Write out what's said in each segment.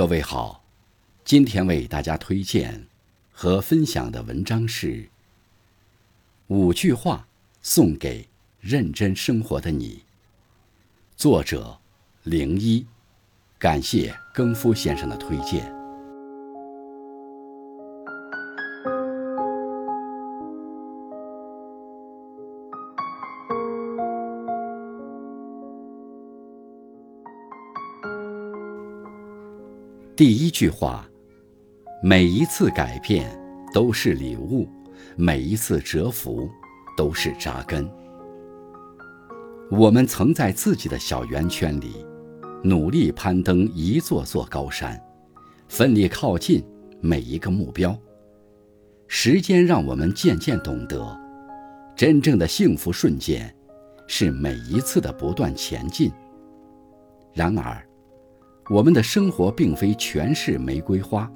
各位好，今天为大家推荐和分享的文章是五句话送给认真生活的你。作者零一，感谢更夫先生的推荐。第一句话：每一次改变都是礼物，每一次蛰伏都是扎根。我们曾在自己的小圆圈里努力攀登一座座高山，奋力靠近每一个目标。时间让我们渐渐懂得，真正的幸福瞬间是每一次的不断前进。然而，我们的生活并非全是玫瑰花，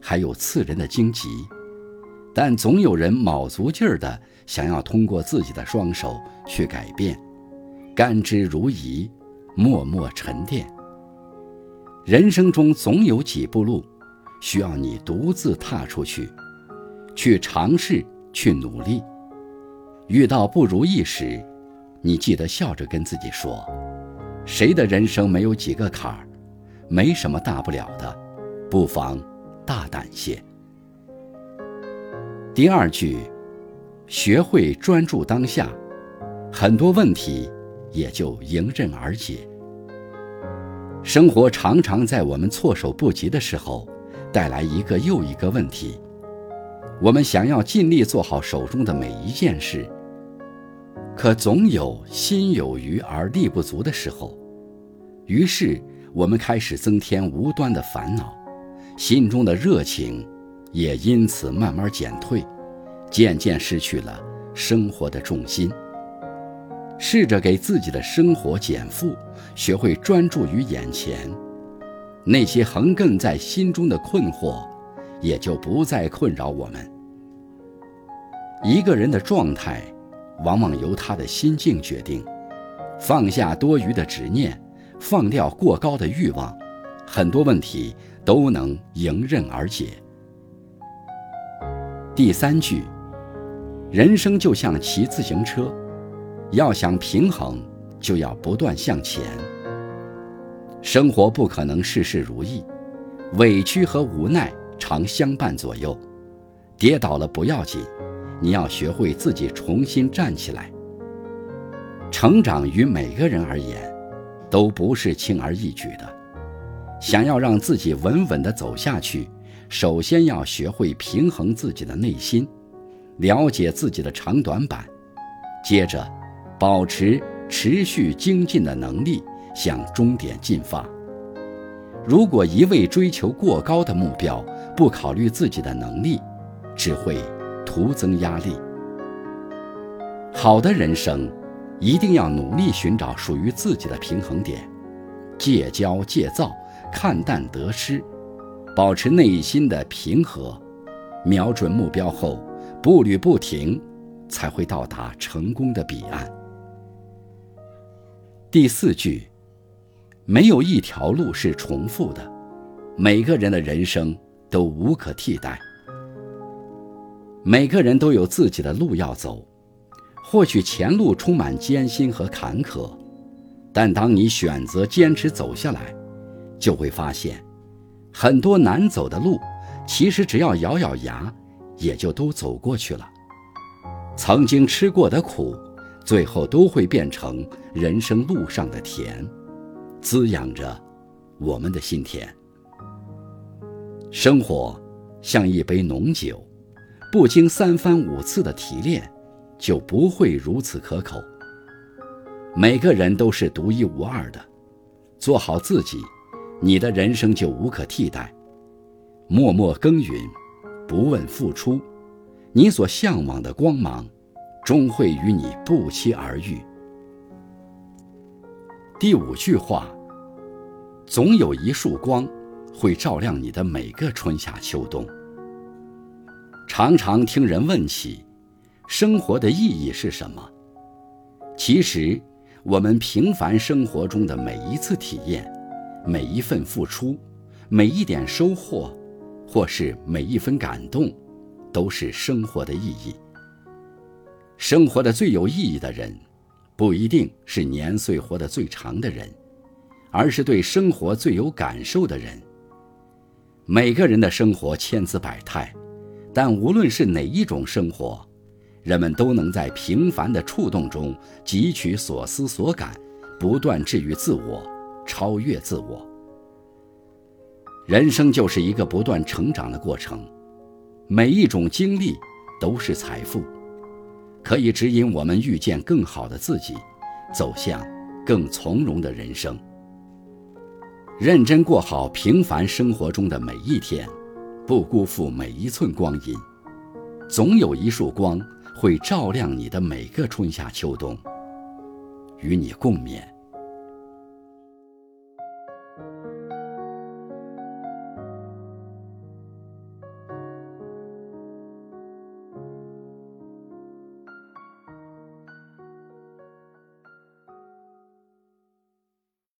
还有刺人的荆棘，但总有人卯足劲儿的想要通过自己的双手去改变，甘之如饴，默默沉淀。人生中总有几步路，需要你独自踏出去，去尝试，去努力。遇到不如意时，你记得笑着跟自己说：“谁的人生没有几个坎儿？”没什么大不了的，不妨大胆些。第二句，学会专注当下，很多问题也就迎刃而解。生活常常在我们措手不及的时候，带来一个又一个问题。我们想要尽力做好手中的每一件事，可总有心有余而力不足的时候，于是。我们开始增添无端的烦恼，心中的热情也因此慢慢减退，渐渐失去了生活的重心。试着给自己的生活减负，学会专注于眼前，那些横亘在心中的困惑，也就不再困扰我们。一个人的状态，往往由他的心境决定。放下多余的执念。放掉过高的欲望，很多问题都能迎刃而解。第三句，人生就像骑自行车，要想平衡，就要不断向前。生活不可能事事如意，委屈和无奈常相伴左右。跌倒了不要紧，你要学会自己重新站起来。成长于每个人而言。都不是轻而易举的。想要让自己稳稳地走下去，首先要学会平衡自己的内心，了解自己的长短板，接着保持持续精进的能力，向终点进发。如果一味追求过高的目标，不考虑自己的能力，只会徒增压力。好的人生。一定要努力寻找属于自己的平衡点，戒骄戒躁，看淡得失，保持内心的平和，瞄准目标后步履不停，才会到达成功的彼岸。第四句，没有一条路是重复的，每个人的人生都无可替代，每个人都有自己的路要走。或许前路充满艰辛和坎坷，但当你选择坚持走下来，就会发现，很多难走的路，其实只要咬咬牙，也就都走过去了。曾经吃过的苦，最后都会变成人生路上的甜，滋养着我们的心田。生活像一杯浓酒，不经三番五次的提炼。就不会如此可口。每个人都是独一无二的，做好自己，你的人生就无可替代。默默耕耘，不问付出，你所向往的光芒，终会与你不期而遇。第五句话：总有一束光，会照亮你的每个春夏秋冬。常常听人问起。生活的意义是什么？其实，我们平凡生活中的每一次体验，每一份付出，每一点收获，或是每一分感动，都是生活的意义。生活的最有意义的人，不一定是年岁活得最长的人，而是对生活最有感受的人。每个人的生活千姿百态，但无论是哪一种生活，人们都能在平凡的触动中汲取所思所感，不断治愈自我，超越自我。人生就是一个不断成长的过程，每一种经历都是财富。可以指引我们遇见更好的自己，走向更从容的人生。认真过好平凡生活中的每一天，不辜负每一寸光阴，总有一束光会照亮你的每个春夏秋冬。与你共勉。